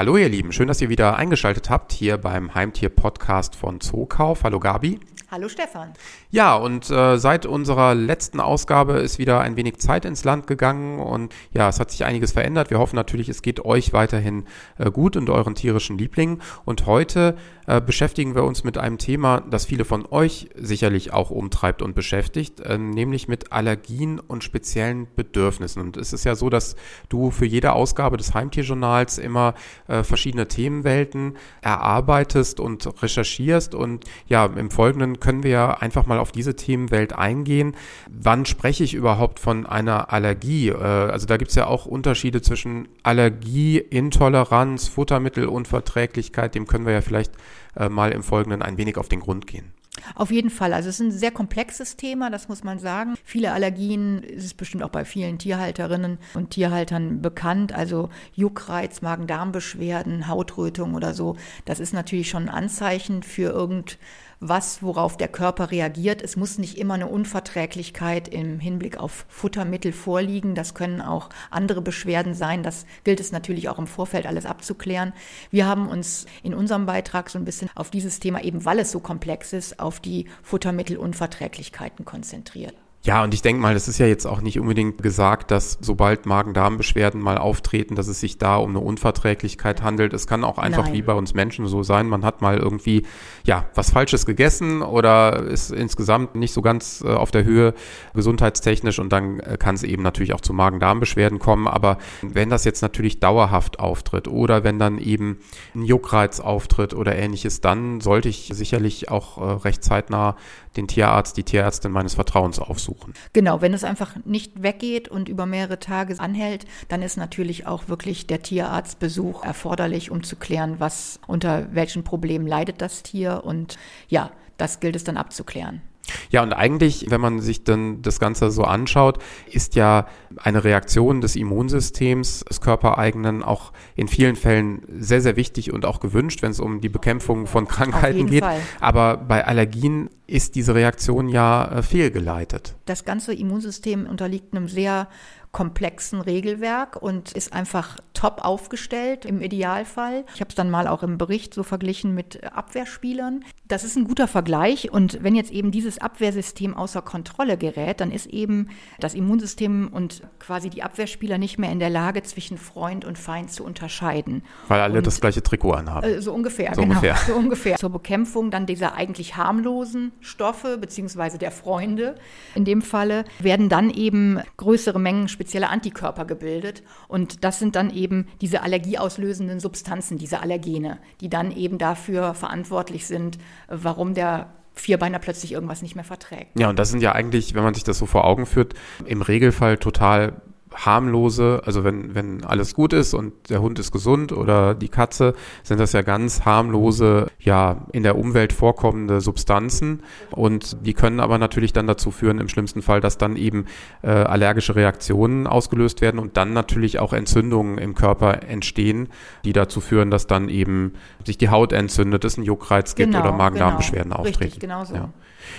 Hallo ihr Lieben, schön, dass ihr wieder eingeschaltet habt hier beim Heimtier-Podcast von Zookauf. Hallo Gabi. Hallo Stefan. Ja, und äh, seit unserer letzten Ausgabe ist wieder ein wenig Zeit ins Land gegangen und ja, es hat sich einiges verändert. Wir hoffen natürlich, es geht euch weiterhin äh, gut und euren tierischen Lieblingen. Und heute äh, beschäftigen wir uns mit einem Thema, das viele von euch sicherlich auch umtreibt und beschäftigt, äh, nämlich mit Allergien und speziellen Bedürfnissen. Und es ist ja so, dass du für jede Ausgabe des Heimtierjournals immer äh, verschiedene Themenwelten erarbeitest und recherchierst. Und ja, im Folgenden können wir ja einfach mal auf diese Themenwelt eingehen. Wann spreche ich überhaupt von einer Allergie? Äh, also da gibt es ja auch Unterschiede zwischen Allergie, Intoleranz, Futtermittelunverträglichkeit. Dem können wir ja vielleicht äh, mal im Folgenden ein wenig auf den Grund gehen. Auf jeden Fall. Also es ist ein sehr komplexes Thema, das muss man sagen. Viele Allergien ist es bestimmt auch bei vielen Tierhalterinnen und Tierhaltern bekannt. Also Juckreiz, Magen-Darm-Beschwerden, Hautrötung oder so. Das ist natürlich schon ein Anzeichen für irgend was, worauf der Körper reagiert. Es muss nicht immer eine Unverträglichkeit im Hinblick auf Futtermittel vorliegen. Das können auch andere Beschwerden sein. Das gilt es natürlich auch im Vorfeld alles abzuklären. Wir haben uns in unserem Beitrag so ein bisschen auf dieses Thema, eben weil es so komplex ist, auf die Futtermittelunverträglichkeiten konzentriert. Ja, und ich denke mal, das ist ja jetzt auch nicht unbedingt gesagt, dass sobald Magen-Darm-Beschwerden mal auftreten, dass es sich da um eine Unverträglichkeit handelt. Es kann auch einfach Nein. wie bei uns Menschen so sein, man hat mal irgendwie, ja, was Falsches gegessen oder ist insgesamt nicht so ganz äh, auf der Höhe gesundheitstechnisch und dann äh, kann es eben natürlich auch zu Magen-Darm-Beschwerden kommen. Aber wenn das jetzt natürlich dauerhaft auftritt oder wenn dann eben ein Juckreiz auftritt oder ähnliches, dann sollte ich sicherlich auch äh, recht zeitnah den Tierarzt, die Tierärztin meines Vertrauens aufsuchen. Genau, wenn es einfach nicht weggeht und über mehrere Tage anhält, dann ist natürlich auch wirklich der Tierarztbesuch erforderlich, um zu klären, was unter welchen Problemen leidet das Tier und ja, das gilt es dann abzuklären. Ja, und eigentlich, wenn man sich dann das Ganze so anschaut, ist ja eine Reaktion des Immunsystems, des körpereigenen, auch in vielen Fällen sehr, sehr wichtig und auch gewünscht, wenn es um die Bekämpfung von Krankheiten geht. Fall. Aber bei Allergien ist diese Reaktion ja äh, fehlgeleitet. Das ganze Immunsystem unterliegt einem sehr komplexen Regelwerk und ist einfach top aufgestellt im Idealfall. Ich habe es dann mal auch im Bericht so verglichen mit Abwehrspielern. Das ist ein guter Vergleich und wenn jetzt eben dieses Abwehrsystem außer Kontrolle gerät, dann ist eben das Immunsystem und quasi die Abwehrspieler nicht mehr in der Lage, zwischen Freund und Feind zu unterscheiden. Weil alle und, das gleiche Trikot anhaben. Äh, so ungefähr, so genau. Ungefähr. So ungefähr. Zur Bekämpfung dann dieser eigentlich harmlosen Stoffe beziehungsweise der Freunde in dem Falle werden dann eben größere Mengen spezielle Antikörper gebildet. Und das sind dann eben diese allergieauslösenden Substanzen, diese Allergene, die dann eben dafür verantwortlich sind, warum der Vierbeiner plötzlich irgendwas nicht mehr verträgt. Ja, und das sind ja eigentlich, wenn man sich das so vor Augen führt, im Regelfall total harmlose, also wenn, wenn alles gut ist und der Hund ist gesund oder die Katze, sind das ja ganz harmlose, ja, in der Umwelt vorkommende Substanzen. Und die können aber natürlich dann dazu führen, im schlimmsten Fall, dass dann eben äh, allergische Reaktionen ausgelöst werden und dann natürlich auch Entzündungen im Körper entstehen, die dazu führen, dass dann eben sich die Haut entzündet, es einen Juckreiz gibt genau, oder Magen-Darm-Beschwerden genau. auftreten. Richtig, genau so. Ja.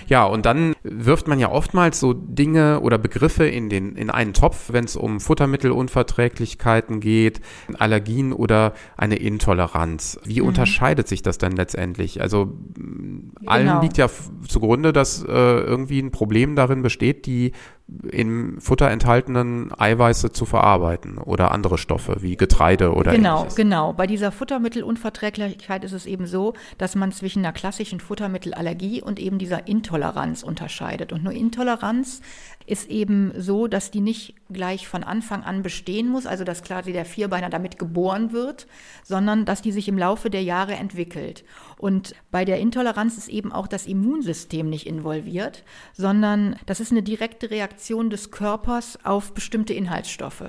Ja, und dann wirft man ja oftmals so Dinge oder Begriffe in, den, in einen Topf, wenn es um Futtermittelunverträglichkeiten geht, Allergien oder eine Intoleranz. Wie mhm. unterscheidet sich das denn letztendlich? Also genau. allen liegt ja zugrunde, dass äh, irgendwie ein Problem darin besteht, die im Futter enthaltenen Eiweiße zu verarbeiten oder andere Stoffe wie Getreide oder Genau, ähnliches. genau. Bei dieser Futtermittelunverträglichkeit ist es eben so, dass man zwischen einer klassischen Futtermittelallergie und eben dieser Intoleranz unterscheidet. Und nur Intoleranz ist eben so, dass die nicht gleich von Anfang an bestehen muss, also dass quasi der Vierbeiner damit geboren wird, sondern dass die sich im Laufe der Jahre entwickelt. Und bei der Intoleranz ist eben auch das Immunsystem nicht involviert, sondern das ist eine direkte Reaktion des Körpers auf bestimmte Inhaltsstoffe.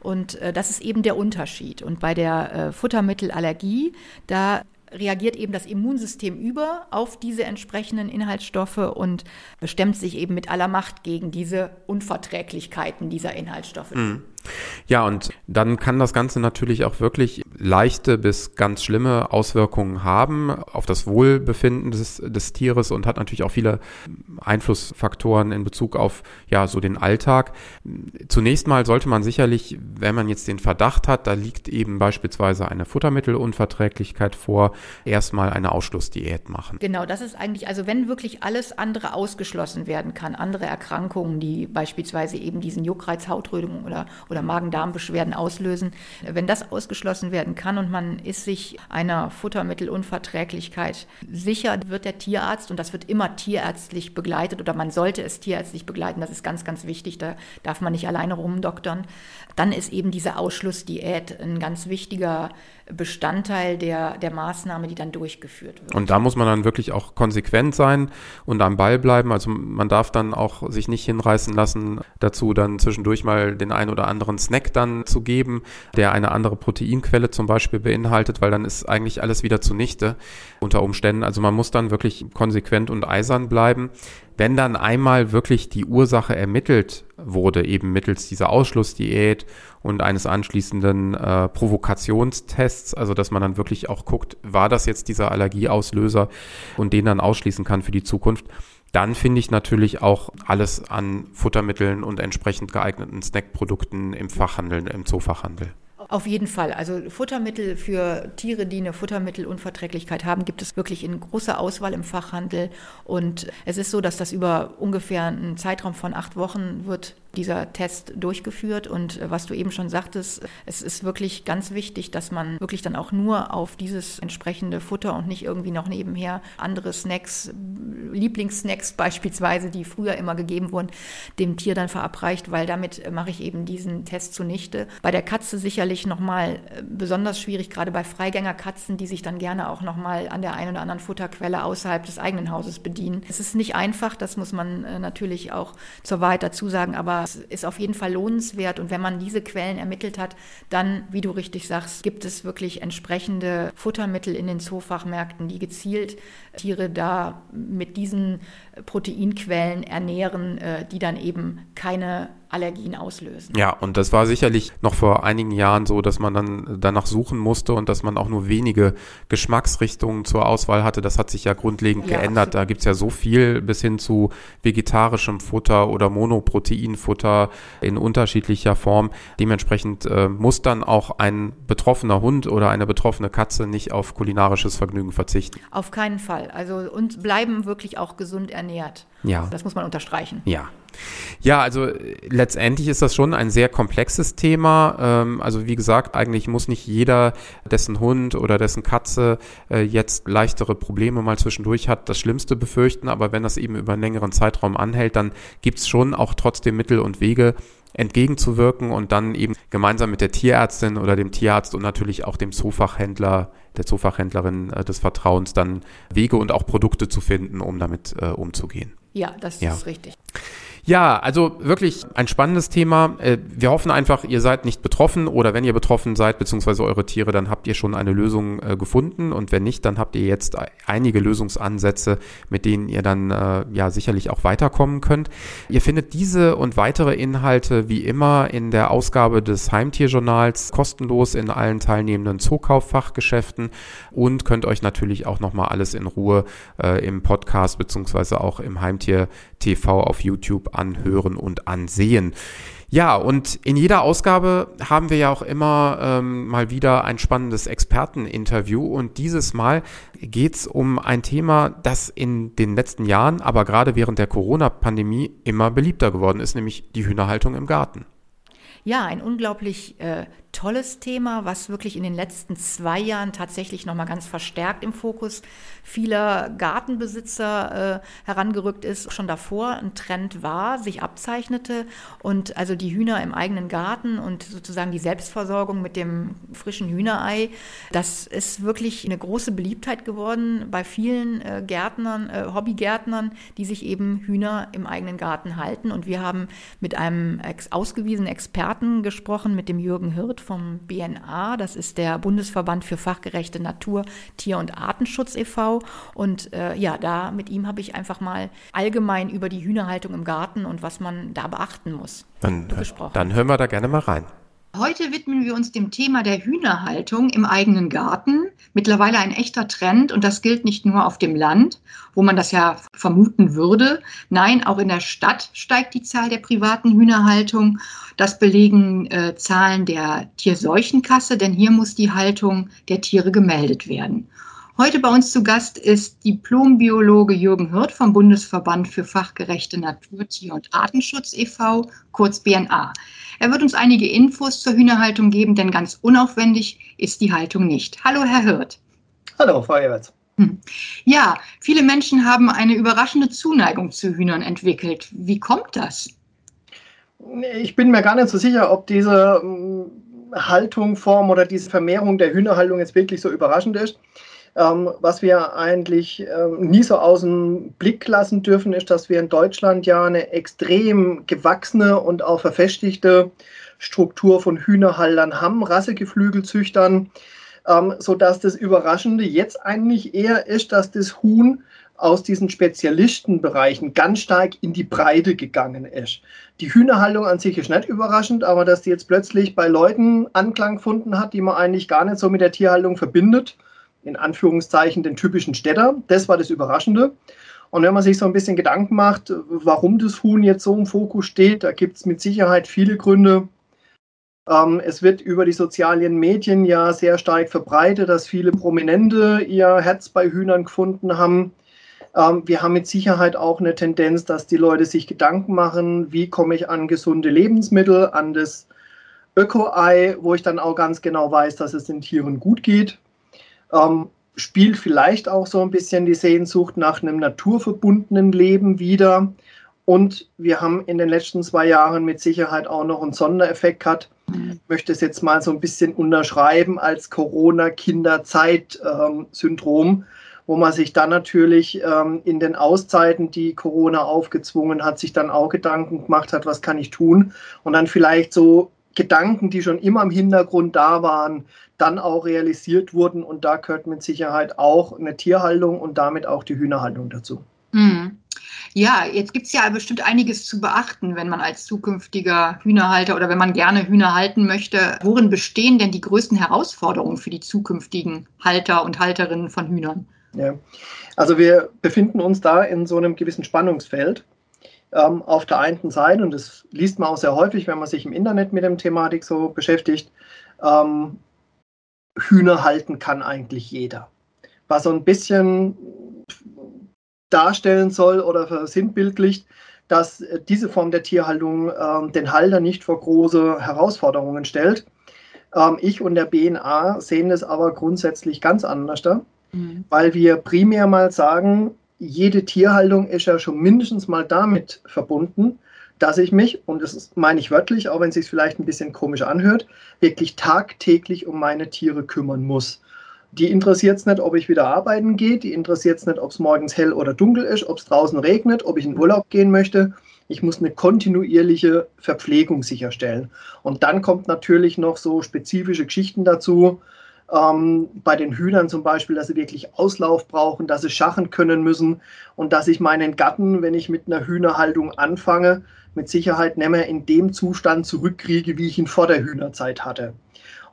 Und äh, das ist eben der Unterschied. Und bei der äh, Futtermittelallergie, da reagiert eben das Immunsystem über auf diese entsprechenden Inhaltsstoffe und bestemmt sich eben mit aller Macht gegen diese Unverträglichkeiten dieser Inhaltsstoffe. Mhm. Ja, und dann kann das Ganze natürlich auch wirklich leichte bis ganz schlimme Auswirkungen haben auf das Wohlbefinden des, des Tieres und hat natürlich auch viele Einflussfaktoren in Bezug auf ja so den Alltag. Zunächst mal sollte man sicherlich, wenn man jetzt den Verdacht hat, da liegt eben beispielsweise eine Futtermittelunverträglichkeit vor, erstmal eine Ausschlussdiät machen. Genau, das ist eigentlich, also wenn wirklich alles andere ausgeschlossen werden kann, andere Erkrankungen, die beispielsweise eben diesen Juckreiz, Hautrötung oder, oder Magen-Darm-Beschwerden auslösen, wenn das ausgeschlossen werden kann und man ist sich einer Futtermittelunverträglichkeit sicher, wird der Tierarzt, und das wird immer tierärztlich begleitet oder man sollte es tierärztlich begleiten, das ist ganz, ganz wichtig, da darf man nicht alleine rumdoktern, dann ist eben diese Ausschlussdiät ein ganz wichtiger Bestandteil der, der Maßnahme, die dann durchgeführt wird. Und da muss man dann wirklich auch konsequent sein und am Ball bleiben. Also man darf dann auch sich nicht hinreißen lassen, dazu dann zwischendurch mal den einen oder anderen Snack dann zu geben, der eine andere Proteinquelle zum Beispiel beinhaltet, weil dann ist eigentlich alles wieder zunichte unter Umständen. Also man muss dann wirklich konsequent und eisern bleiben. Wenn dann einmal wirklich die Ursache ermittelt wurde, eben mittels dieser Ausschlussdiät und eines anschließenden äh, Provokationstests, also dass man dann wirklich auch guckt, war das jetzt dieser Allergieauslöser und den dann ausschließen kann für die Zukunft, dann finde ich natürlich auch alles an Futtermitteln und entsprechend geeigneten Snackprodukten im Fachhandel, im Zoofachhandel. Auf jeden Fall. Also Futtermittel für Tiere, die eine Futtermittelunverträglichkeit haben, gibt es wirklich in großer Auswahl im Fachhandel. Und es ist so, dass das über ungefähr einen Zeitraum von acht Wochen wird dieser Test durchgeführt. Und was du eben schon sagtest, es ist wirklich ganz wichtig, dass man wirklich dann auch nur auf dieses entsprechende Futter und nicht irgendwie noch nebenher andere Snacks, Lieblingssnacks beispielsweise, die früher immer gegeben wurden, dem Tier dann verabreicht, weil damit mache ich eben diesen Test zunichte. Bei der Katze sicherlich nochmal äh, besonders schwierig, gerade bei Freigängerkatzen, die sich dann gerne auch nochmal an der einen oder anderen Futterquelle außerhalb des eigenen Hauses bedienen. Es ist nicht einfach, das muss man natürlich auch zur Wahrheit dazu sagen, aber es ist auf jeden Fall lohnenswert. Und wenn man diese Quellen ermittelt hat, dann, wie du richtig sagst, gibt es wirklich entsprechende Futtermittel in den Zoofachmärkten, die gezielt Tiere da mit diesen Proteinquellen ernähren, äh, die dann eben keine Allergien auslösen. Ja, und das war sicherlich noch vor einigen Jahren so, dass man dann danach suchen musste und dass man auch nur wenige Geschmacksrichtungen zur Auswahl hatte. Das hat sich ja grundlegend ja, geändert. Absolut. Da gibt's ja so viel bis hin zu vegetarischem Futter oder Monoproteinfutter in unterschiedlicher Form. Dementsprechend äh, muss dann auch ein betroffener Hund oder eine betroffene Katze nicht auf kulinarisches Vergnügen verzichten. Auf keinen Fall. Also und bleiben wirklich auch gesund ernährt. Ja. Das muss man unterstreichen. Ja. Ja, also letztendlich ist das schon ein sehr komplexes Thema. Ähm, also wie gesagt, eigentlich muss nicht jeder, dessen Hund oder dessen Katze äh, jetzt leichtere Probleme mal zwischendurch hat, das Schlimmste befürchten. Aber wenn das eben über einen längeren Zeitraum anhält, dann gibt es schon auch trotzdem Mittel und Wege, entgegenzuwirken und dann eben gemeinsam mit der Tierärztin oder dem Tierarzt und natürlich auch dem Zoofachhändler, der Zoofachhändlerin äh, des Vertrauens dann Wege und auch Produkte zu finden, um damit äh, umzugehen. Ja, das ja. ist richtig. Ja, also wirklich ein spannendes Thema. Äh, wir hoffen einfach, ihr seid nicht betroffen oder wenn ihr betroffen seid, beziehungsweise eure Tiere, dann habt ihr schon eine Lösung äh, gefunden und wenn nicht, dann habt ihr jetzt einige Lösungsansätze, mit denen ihr dann äh, ja sicherlich auch weiterkommen könnt. Ihr findet diese und weitere Inhalte wie immer in der Ausgabe des Heimtierjournals kostenlos in allen teilnehmenden Zookauffachgeschäften und könnt euch natürlich auch nochmal alles in Ruhe äh, im Podcast beziehungsweise auch im Heimtier TV auf YouTube anhören und ansehen. Ja, und in jeder Ausgabe haben wir ja auch immer ähm, mal wieder ein spannendes Experteninterview. Und dieses Mal geht's um ein Thema, das in den letzten Jahren, aber gerade während der Corona-Pandemie immer beliebter geworden ist, nämlich die Hühnerhaltung im Garten. Ja, ein unglaublich äh, tolles Thema, was wirklich in den letzten zwei Jahren tatsächlich nochmal ganz verstärkt im Fokus vieler Gartenbesitzer äh, herangerückt ist. Schon davor ein Trend war, sich abzeichnete und also die Hühner im eigenen Garten und sozusagen die Selbstversorgung mit dem frischen Hühnerei, das ist wirklich eine große Beliebtheit geworden bei vielen äh, Gärtnern, äh, Hobbygärtnern, die sich eben Hühner im eigenen Garten halten. Und wir haben mit einem ex ausgewiesenen Experten gesprochen, mit dem Jürgen Hirt vom BNA, das ist der Bundesverband für fachgerechte Natur, Tier- und Artenschutz e.V. Und äh, ja, da mit ihm habe ich einfach mal allgemein über die Hühnerhaltung im Garten und was man da beachten muss dann, gesprochen. Dann hören wir da gerne mal rein. Heute widmen wir uns dem Thema der Hühnerhaltung im eigenen Garten. Mittlerweile ein echter Trend und das gilt nicht nur auf dem Land, wo man das ja vermuten würde. Nein, auch in der Stadt steigt die Zahl der privaten Hühnerhaltung. Das belegen äh, Zahlen der Tierseuchenkasse, denn hier muss die Haltung der Tiere gemeldet werden. Heute bei uns zu Gast ist Diplombiologe Jürgen Hirt vom Bundesverband für fachgerechte Natur, Tier- und Artenschutz e.V., kurz BNA. Er wird uns einige Infos zur Hühnerhaltung geben, denn ganz unaufwendig ist die Haltung nicht. Hallo, Herr Hirt. Hallo, Frau Ewerts. Hm. Ja, viele Menschen haben eine überraschende Zuneigung zu Hühnern entwickelt. Wie kommt das? Ich bin mir gar nicht so sicher, ob diese hm, Haltung, Form oder diese Vermehrung der Hühnerhaltung jetzt wirklich so überraschend ist. Ähm, was wir eigentlich ähm, nie so aus dem Blick lassen dürfen, ist, dass wir in Deutschland ja eine extrem gewachsene und auch verfestigte Struktur von Hühnerhaltern haben, Rassegeflügelzüchtern, ähm, sodass das Überraschende jetzt eigentlich eher ist, dass das Huhn aus diesen Spezialistenbereichen ganz stark in die Breite gegangen ist. Die Hühnerhaltung an sich ist nicht überraschend, aber dass die jetzt plötzlich bei Leuten Anklang gefunden hat, die man eigentlich gar nicht so mit der Tierhaltung verbindet, in Anführungszeichen den typischen Städter. Das war das Überraschende. Und wenn man sich so ein bisschen Gedanken macht, warum das Huhn jetzt so im Fokus steht, da gibt es mit Sicherheit viele Gründe. Ähm, es wird über die sozialen Medien ja sehr stark verbreitet, dass viele Prominente ihr Herz bei Hühnern gefunden haben. Ähm, wir haben mit Sicherheit auch eine Tendenz, dass die Leute sich Gedanken machen, wie komme ich an gesunde Lebensmittel, an das Öko-Ei, wo ich dann auch ganz genau weiß, dass es den Tieren gut geht ähm, spielt vielleicht auch so ein bisschen die Sehnsucht nach einem naturverbundenen Leben wieder. Und wir haben in den letzten zwei Jahren mit Sicherheit auch noch einen Sondereffekt gehabt. Ich möchte es jetzt mal so ein bisschen unterschreiben als Corona-Kinderzeit-Syndrom, wo man sich dann natürlich ähm, in den Auszeiten, die Corona aufgezwungen hat, sich dann auch Gedanken gemacht hat, was kann ich tun? Und dann vielleicht so Gedanken, die schon immer im Hintergrund da waren, dann auch realisiert wurden. Und da gehört mit Sicherheit auch eine Tierhaltung und damit auch die Hühnerhaltung dazu. Mhm. Ja, jetzt gibt es ja bestimmt einiges zu beachten, wenn man als zukünftiger Hühnerhalter oder wenn man gerne Hühner halten möchte. Worin bestehen denn die größten Herausforderungen für die zukünftigen Halter und Halterinnen von Hühnern? Ja, also wir befinden uns da in so einem gewissen Spannungsfeld. Ähm, auf der einen Seite, und das liest man auch sehr häufig, wenn man sich im Internet mit dem Thematik so beschäftigt, ähm, Hühner halten kann eigentlich jeder. Was so ein bisschen darstellen soll oder versinnbildlicht, dass diese Form der Tierhaltung äh, den Halter nicht vor große Herausforderungen stellt. Ähm, ich und der BNA sehen es aber grundsätzlich ganz anders, mhm. weil wir primär mal sagen, jede Tierhaltung ist ja schon mindestens mal damit verbunden, dass ich mich, und das meine ich wörtlich, auch wenn es sich vielleicht ein bisschen komisch anhört, wirklich tagtäglich um meine Tiere kümmern muss. Die interessiert es nicht, ob ich wieder arbeiten gehe, die interessiert es nicht, ob es morgens hell oder dunkel ist, ob es draußen regnet, ob ich in Urlaub gehen möchte. Ich muss eine kontinuierliche Verpflegung sicherstellen. Und dann kommt natürlich noch so spezifische Geschichten dazu, ähm, bei den Hühnern zum Beispiel, dass sie wirklich Auslauf brauchen, dass sie schachen können müssen und dass ich meinen Gatten, wenn ich mit einer Hühnerhaltung anfange, mit Sicherheit nicht mehr in dem Zustand zurückkriege, wie ich ihn vor der Hühnerzeit hatte.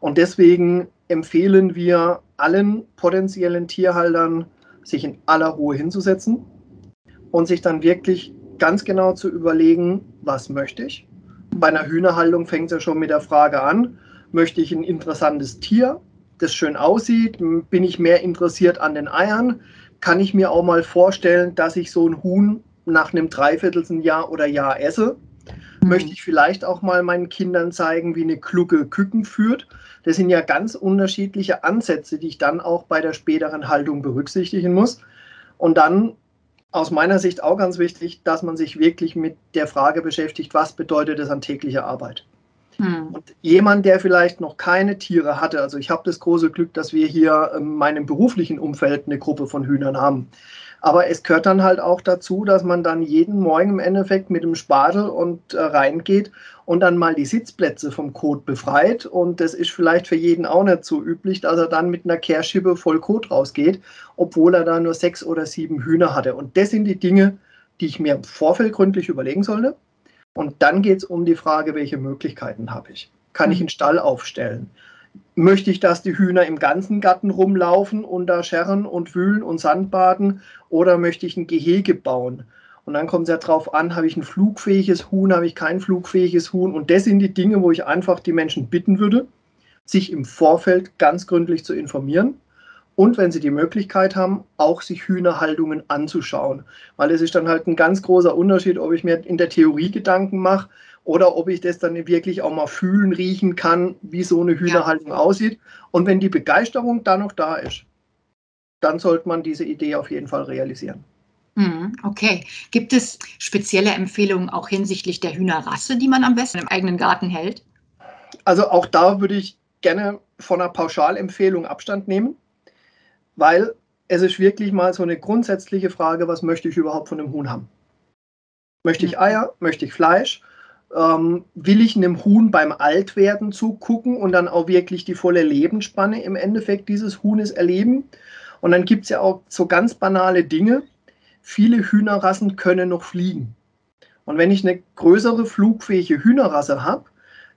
Und deswegen empfehlen wir allen potenziellen Tierhaltern, sich in aller Ruhe hinzusetzen und sich dann wirklich ganz genau zu überlegen, was möchte ich. Bei einer Hühnerhaltung fängt es ja schon mit der Frage an, möchte ich ein interessantes Tier, das schön aussieht? Bin ich mehr interessiert an den Eiern? Kann ich mir auch mal vorstellen, dass ich so ein Huhn nach einem Dreivierteljahr oder Jahr esse. Mhm. Möchte ich vielleicht auch mal meinen Kindern zeigen, wie eine kluge Küken führt. Das sind ja ganz unterschiedliche Ansätze, die ich dann auch bei der späteren Haltung berücksichtigen muss. Und dann aus meiner Sicht auch ganz wichtig, dass man sich wirklich mit der Frage beschäftigt, was bedeutet das an täglicher Arbeit. Mhm. Und jemand, der vielleicht noch keine Tiere hatte, also ich habe das große Glück, dass wir hier in meinem beruflichen Umfeld eine Gruppe von Hühnern haben. Aber es gehört dann halt auch dazu, dass man dann jeden Morgen im Endeffekt mit dem Spatel und äh, reingeht und dann mal die Sitzplätze vom Kot befreit. Und das ist vielleicht für jeden auch nicht so üblich, dass er dann mit einer Kehrschippe voll Kot rausgeht, obwohl er da nur sechs oder sieben Hühner hatte. Und das sind die Dinge, die ich mir im Vorfeld gründlich überlegen sollte. Und dann geht es um die Frage, welche Möglichkeiten habe ich kann ich einen Stall aufstellen? Möchte ich, dass die Hühner im ganzen Garten rumlaufen und da scherren und wühlen und Sandbaden oder möchte ich ein Gehege bauen? Und dann kommt es ja darauf an, habe ich ein flugfähiges Huhn, habe ich kein flugfähiges Huhn. Und das sind die Dinge, wo ich einfach die Menschen bitten würde, sich im Vorfeld ganz gründlich zu informieren und wenn sie die Möglichkeit haben, auch sich Hühnerhaltungen anzuschauen. Weil es ist dann halt ein ganz großer Unterschied, ob ich mir in der Theorie Gedanken mache oder ob ich das dann wirklich auch mal fühlen, riechen kann, wie so eine Hühnerhaltung ja. aussieht. Und wenn die Begeisterung dann noch da ist, dann sollte man diese Idee auf jeden Fall realisieren. Mhm, okay. Gibt es spezielle Empfehlungen auch hinsichtlich der Hühnerrasse, die man am besten im eigenen Garten hält? Also auch da würde ich gerne von einer Pauschalempfehlung Abstand nehmen weil es ist wirklich mal so eine grundsätzliche Frage, was möchte ich überhaupt von einem Huhn haben? Möchte ich Eier? Möchte ich Fleisch? Ähm, will ich einem Huhn beim Altwerden zugucken und dann auch wirklich die volle Lebensspanne im Endeffekt dieses Huhnes erleben? Und dann gibt es ja auch so ganz banale Dinge. Viele Hühnerrassen können noch fliegen. Und wenn ich eine größere flugfähige Hühnerrasse habe,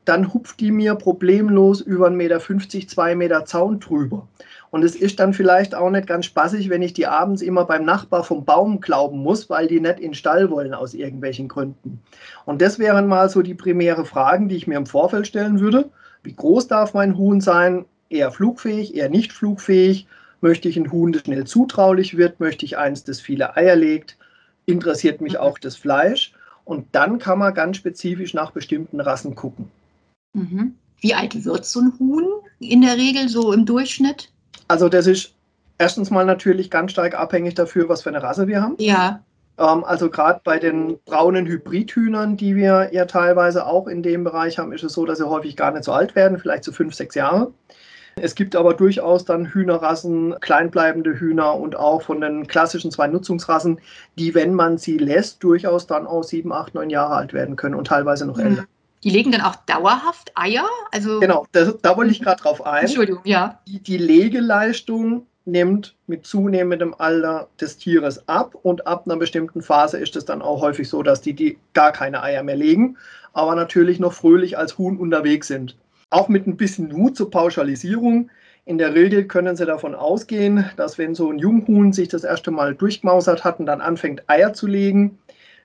dann hupft die mir problemlos über 1,50 Meter, 2 Meter Zaun drüber. Und es ist dann vielleicht auch nicht ganz spaßig, wenn ich die abends immer beim Nachbar vom Baum glauben muss, weil die nicht in den Stall wollen aus irgendwelchen Gründen. Und das wären mal so die primäre Fragen, die ich mir im Vorfeld stellen würde. Wie groß darf mein Huhn sein? Eher flugfähig, eher nicht flugfähig? Möchte ich ein Huhn, das schnell zutraulich wird? Möchte ich eins, das viele Eier legt? Interessiert mich auch das Fleisch? Und dann kann man ganz spezifisch nach bestimmten Rassen gucken. Mhm. Wie alt wird so ein Huhn in der Regel so im Durchschnitt? Also das ist erstens mal natürlich ganz stark abhängig dafür, was für eine Rasse wir haben. Ja. Ähm, also gerade bei den braunen Hybridhühnern, die wir ja teilweise auch in dem Bereich haben, ist es so, dass sie häufig gar nicht so alt werden, vielleicht so fünf, sechs Jahre. Es gibt aber durchaus dann Hühnerrassen, kleinbleibende Hühner und auch von den klassischen zwei Nutzungsrassen, die, wenn man sie lässt, durchaus dann auch sieben, acht, neun Jahre alt werden können und teilweise noch älter. Die legen dann auch dauerhaft Eier? Also genau, das, da wollte ich mhm. gerade drauf ein. Entschuldigung, ja. Die, die Legeleistung nimmt mit zunehmendem Alter des Tieres ab und ab einer bestimmten Phase ist es dann auch häufig so, dass die, die gar keine Eier mehr legen, aber natürlich noch fröhlich als Huhn unterwegs sind. Auch mit ein bisschen Mut zur Pauschalisierung. In der Regel können Sie davon ausgehen, dass wenn so ein Junghuhn sich das erste Mal durchgemausert hat und dann anfängt Eier zu legen,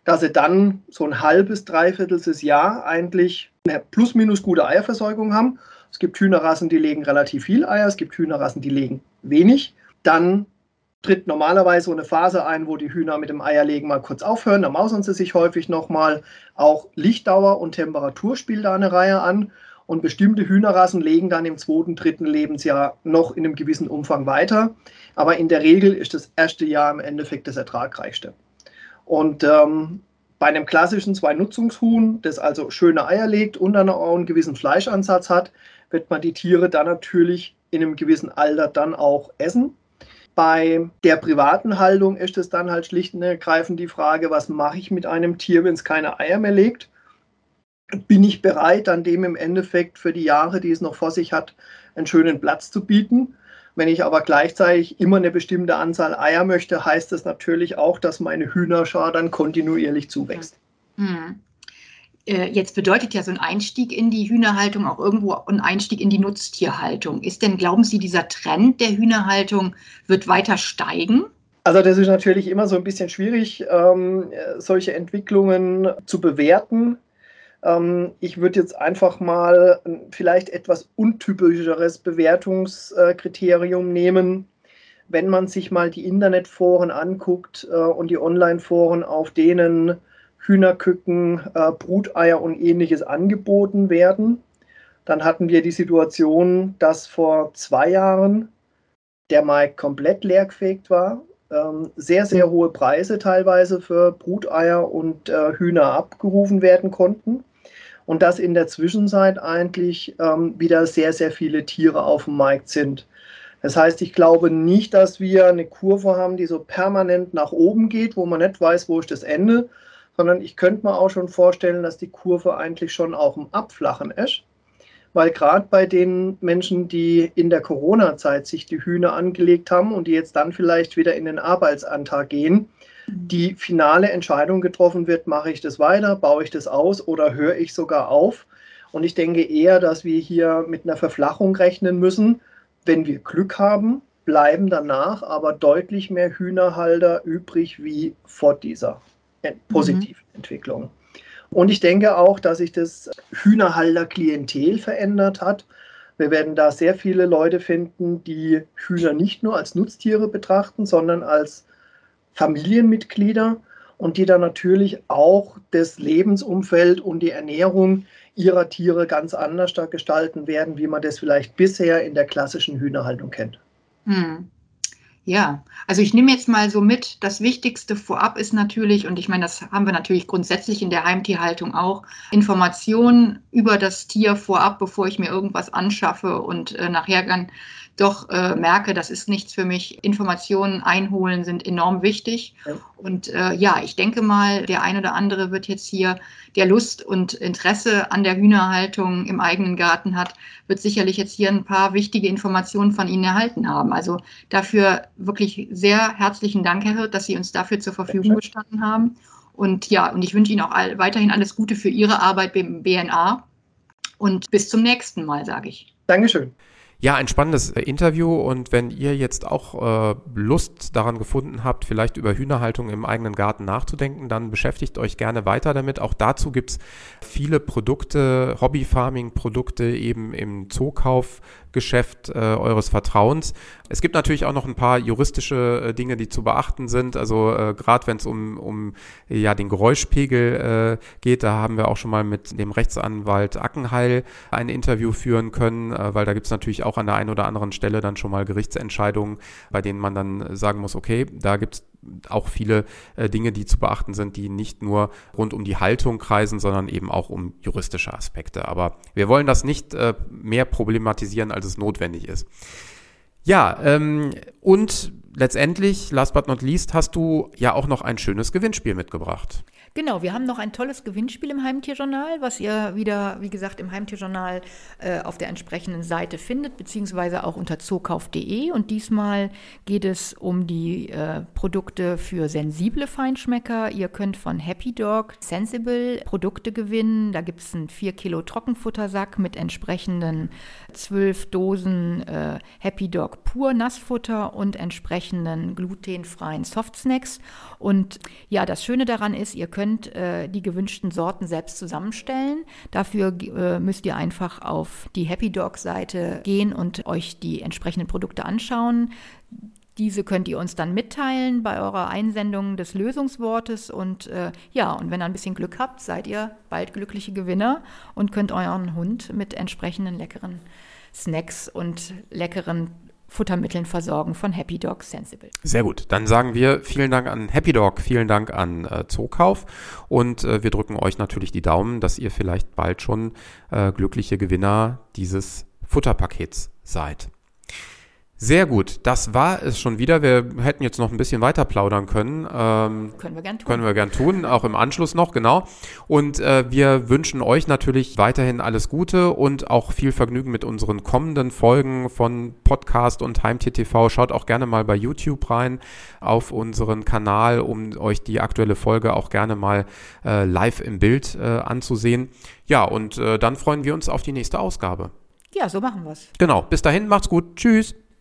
dass sie dann so ein halbes, dreivierteltes Jahr eigentlich eine plus minus gute Eierversorgung haben. Es gibt Hühnerrassen, die legen relativ viel Eier, es gibt Hühnerrassen, die legen wenig. Dann tritt normalerweise so eine Phase ein, wo die Hühner mit dem Eierlegen mal kurz aufhören. Da mausern sie sich häufig nochmal. Auch Lichtdauer und Temperatur spielt da eine Reihe an. Und bestimmte Hühnerrassen legen dann im zweiten, dritten Lebensjahr noch in einem gewissen Umfang weiter. Aber in der Regel ist das erste Jahr im Endeffekt das ertragreichste. Und ähm, bei einem klassischen Zwei-Nutzungshuhn, das also schöne Eier legt und dann auch einen gewissen Fleischansatz hat, wird man die Tiere dann natürlich in einem gewissen Alter dann auch essen. Bei der privaten Haltung ist es dann halt schlicht und ergreifend die Frage, was mache ich mit einem Tier, wenn es keine Eier mehr legt? Bin ich bereit, dann dem im Endeffekt für die Jahre, die es noch vor sich hat, einen schönen Platz zu bieten? Wenn ich aber gleichzeitig immer eine bestimmte Anzahl Eier möchte, heißt das natürlich auch, dass meine Hühnerschar dann kontinuierlich zuwächst. Mhm. Jetzt bedeutet ja so ein Einstieg in die Hühnerhaltung auch irgendwo ein Einstieg in die Nutztierhaltung. Ist denn, glauben Sie, dieser Trend der Hühnerhaltung wird weiter steigen? Also das ist natürlich immer so ein bisschen schwierig, ähm, solche Entwicklungen zu bewerten. Ähm, ich würde jetzt einfach mal vielleicht etwas untypischeres Bewertungskriterium nehmen. Wenn man sich mal die Internetforen anguckt äh, und die Online-Foren, auf denen Hühnerküken, äh, Bruteier und ähnliches angeboten werden, dann hatten wir die Situation, dass vor zwei Jahren der Markt komplett leergefegt war, ähm, sehr, sehr hohe Preise teilweise für Bruteier und äh, Hühner abgerufen werden konnten und dass in der Zwischenzeit eigentlich ähm, wieder sehr, sehr viele Tiere auf dem Markt sind. Das heißt, ich glaube nicht, dass wir eine Kurve haben, die so permanent nach oben geht, wo man nicht weiß, wo ist das Ende, sondern ich könnte mir auch schon vorstellen, dass die Kurve eigentlich schon auch im Abflachen ist. Weil gerade bei den Menschen, die in der Corona-Zeit sich die Hühner angelegt haben und die jetzt dann vielleicht wieder in den Arbeitsantrag gehen, die finale Entscheidung getroffen wird, mache ich das weiter, baue ich das aus oder höre ich sogar auf. Und ich denke eher, dass wir hier mit einer Verflachung rechnen müssen. Wenn wir Glück haben, bleiben danach aber deutlich mehr Hühnerhalter übrig wie vor dieser positiven mhm. Entwicklung. Und ich denke auch, dass sich das Hühnerhalter-Klientel verändert hat. Wir werden da sehr viele Leute finden, die Hühner nicht nur als Nutztiere betrachten, sondern als Familienmitglieder und die dann natürlich auch das Lebensumfeld und die Ernährung ihrer Tiere ganz anders gestalten werden, wie man das vielleicht bisher in der klassischen Hühnerhaltung kennt. Hm. Ja, also ich nehme jetzt mal so mit, das Wichtigste vorab ist natürlich, und ich meine, das haben wir natürlich grundsätzlich in der Heimtierhaltung auch, Informationen über das Tier vorab, bevor ich mir irgendwas anschaffe und äh, nachher dann doch äh, merke, das ist nichts für mich. Informationen einholen sind enorm wichtig. Ja. Und äh, ja, ich denke mal, der ein oder andere wird jetzt hier, der Lust und Interesse an der Hühnerhaltung im eigenen Garten hat, wird sicherlich jetzt hier ein paar wichtige Informationen von Ihnen erhalten haben. Also dafür wirklich sehr herzlichen Dank, Herr Hirt, dass Sie uns dafür zur Verfügung gestanden haben. Und ja, und ich wünsche Ihnen auch all, weiterhin alles Gute für Ihre Arbeit beim BNA. Und bis zum nächsten Mal, sage ich. Dankeschön. Ja, ein spannendes äh, Interview und wenn ihr jetzt auch äh, Lust daran gefunden habt, vielleicht über Hühnerhaltung im eigenen Garten nachzudenken, dann beschäftigt euch gerne weiter damit. Auch dazu gibt's viele Produkte, Hobbyfarming-Produkte eben im Zookauf Geschäft äh, eures Vertrauens. Es gibt natürlich auch noch ein paar juristische äh, Dinge, die zu beachten sind. Also äh, gerade wenn es um, um ja, den Geräuschpegel äh, geht, da haben wir auch schon mal mit dem Rechtsanwalt Ackenheil ein Interview führen können, äh, weil da gibt es natürlich auch an der einen oder anderen Stelle dann schon mal Gerichtsentscheidungen, bei denen man dann sagen muss, okay, da gibt es auch viele äh, Dinge, die zu beachten sind, die nicht nur rund um die Haltung kreisen, sondern eben auch um juristische Aspekte. Aber wir wollen das nicht äh, mehr problematisieren, als es notwendig ist. Ja, ähm, und letztendlich, last but not least, hast du ja auch noch ein schönes Gewinnspiel mitgebracht. Genau, wir haben noch ein tolles Gewinnspiel im Heimtierjournal, was ihr wieder, wie gesagt, im Heimtierjournal äh, auf der entsprechenden Seite findet, beziehungsweise auch unter zookauf.de. Und diesmal geht es um die äh, Produkte für sensible Feinschmecker. Ihr könnt von Happy Dog Sensible Produkte gewinnen. Da gibt es einen 4 Kilo Trockenfuttersack mit entsprechenden 12 Dosen äh, Happy Dog Pur Nassfutter und entsprechenden glutenfreien Softsnacks. Und ja, das Schöne daran ist, ihr könnt könnt äh, die gewünschten Sorten selbst zusammenstellen. Dafür äh, müsst ihr einfach auf die Happy Dog Seite gehen und euch die entsprechenden Produkte anschauen. Diese könnt ihr uns dann mitteilen bei eurer Einsendung des Lösungswortes. Und äh, ja, und wenn ihr ein bisschen Glück habt, seid ihr bald glückliche Gewinner und könnt euren Hund mit entsprechenden leckeren Snacks und leckeren Futtermitteln versorgen von Happy Dog Sensible. Sehr gut. Dann sagen wir vielen Dank an Happy Dog, vielen Dank an äh, Zookauf und äh, wir drücken euch natürlich die Daumen, dass ihr vielleicht bald schon äh, glückliche Gewinner dieses Futterpakets seid. Sehr gut, das war es schon wieder. Wir hätten jetzt noch ein bisschen weiter plaudern können. Ähm, können wir gern tun. Können wir gern tun, auch im Anschluss noch, genau. Und äh, wir wünschen euch natürlich weiterhin alles Gute und auch viel Vergnügen mit unseren kommenden Folgen von Podcast und Heimtier TV. Schaut auch gerne mal bei YouTube rein auf unseren Kanal, um euch die aktuelle Folge auch gerne mal äh, live im Bild äh, anzusehen. Ja, und äh, dann freuen wir uns auf die nächste Ausgabe. Ja, so machen wir's. Genau. Bis dahin, macht's gut. Tschüss.